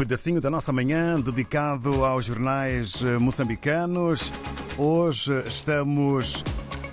pedacinho da nossa manhã dedicado aos jornais eh, moçambicanos. Hoje estamos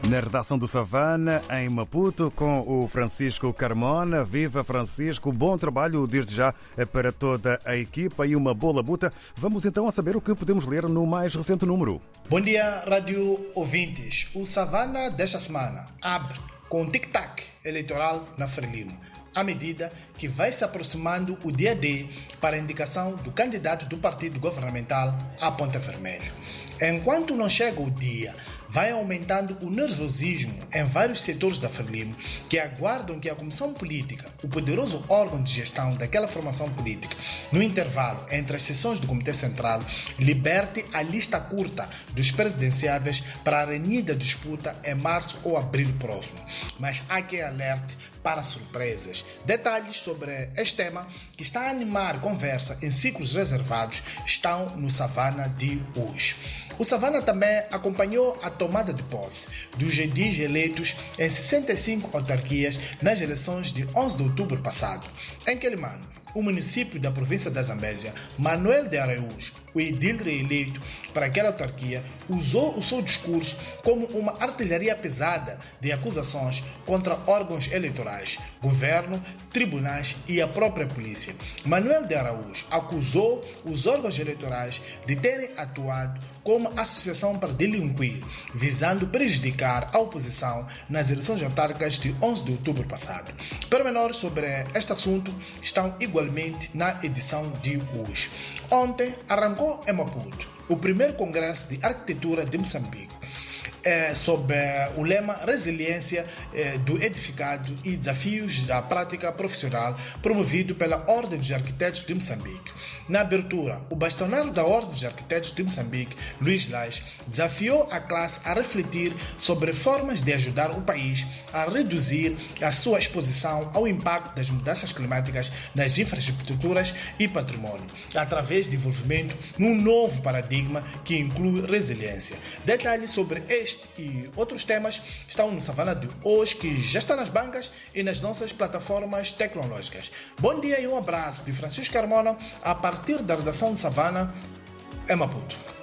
na redação do Savana, em Maputo, com o Francisco Carmona. Viva Francisco, bom trabalho desde já eh, para toda a equipa e uma boa labuta. Vamos então a saber o que podemos ler no mais recente número. Bom dia, rádio ouvintes. O Savana desta semana abre com tic-tac eleitoral na Frelimo à medida que vai se aproximando o dia D para a indicação do candidato do partido governamental à Ponta Vermelha. Enquanto não chega o dia, vai aumentando o nervosismo em vários setores da Frelimo que aguardam que a Comissão Política, o poderoso órgão de gestão daquela formação política, no intervalo entre as sessões do Comitê Central, liberte a lista curta dos presidenciáveis para a renhida disputa em março ou abril próximo. Mas há que alerte para surpresas. Detalhes sobre este tema que está a animar conversa em ciclos reservados estão no Savana de hoje. O Savana também acompanhou a tomada de posse dos edis eleitos em 65 autarquias nas eleições de 11 de outubro passado. Em Quelimano, o município da província da Zambésia, Manuel de Araújo, o edil reeleito para aquela autarquia, usou o seu discurso como uma artilharia pesada de acusações contra órgãos eleitorais, governo, tribunais e a própria polícia. Manuel de Araújo acusou os órgãos eleitorais de terem atuado como associação para delinquir, visando prejudicar a oposição nas eleições autárquicas de 11 de outubro passado. Pormenores sobre este assunto estão igualmente na edição de hoje. Ontem arrancou em Maputo o primeiro congresso de arquitetura de Moçambique é, sob é, o lema Resiliência é, do Edificado e Desafios da Prática Profissional, promovido pela Ordem dos Arquitetos de Moçambique. Na abertura, o bastonário da Ordem dos Arquitetos de Moçambique, Luiz Lage, desafiou a classe a refletir sobre formas de ajudar o país a reduzir a sua exposição ao impacto das mudanças climáticas nas infraestruturas e patrimônio, através de desenvolvimento num novo paradigma que inclui resiliência. Detalhes sobre este e outros temas estão no Savana de hoje, que já está nas bancas e nas nossas plataformas tecnológicas. Bom dia e um abraço de Francisco Carmona, a partir da redação de Savana, em Maputo.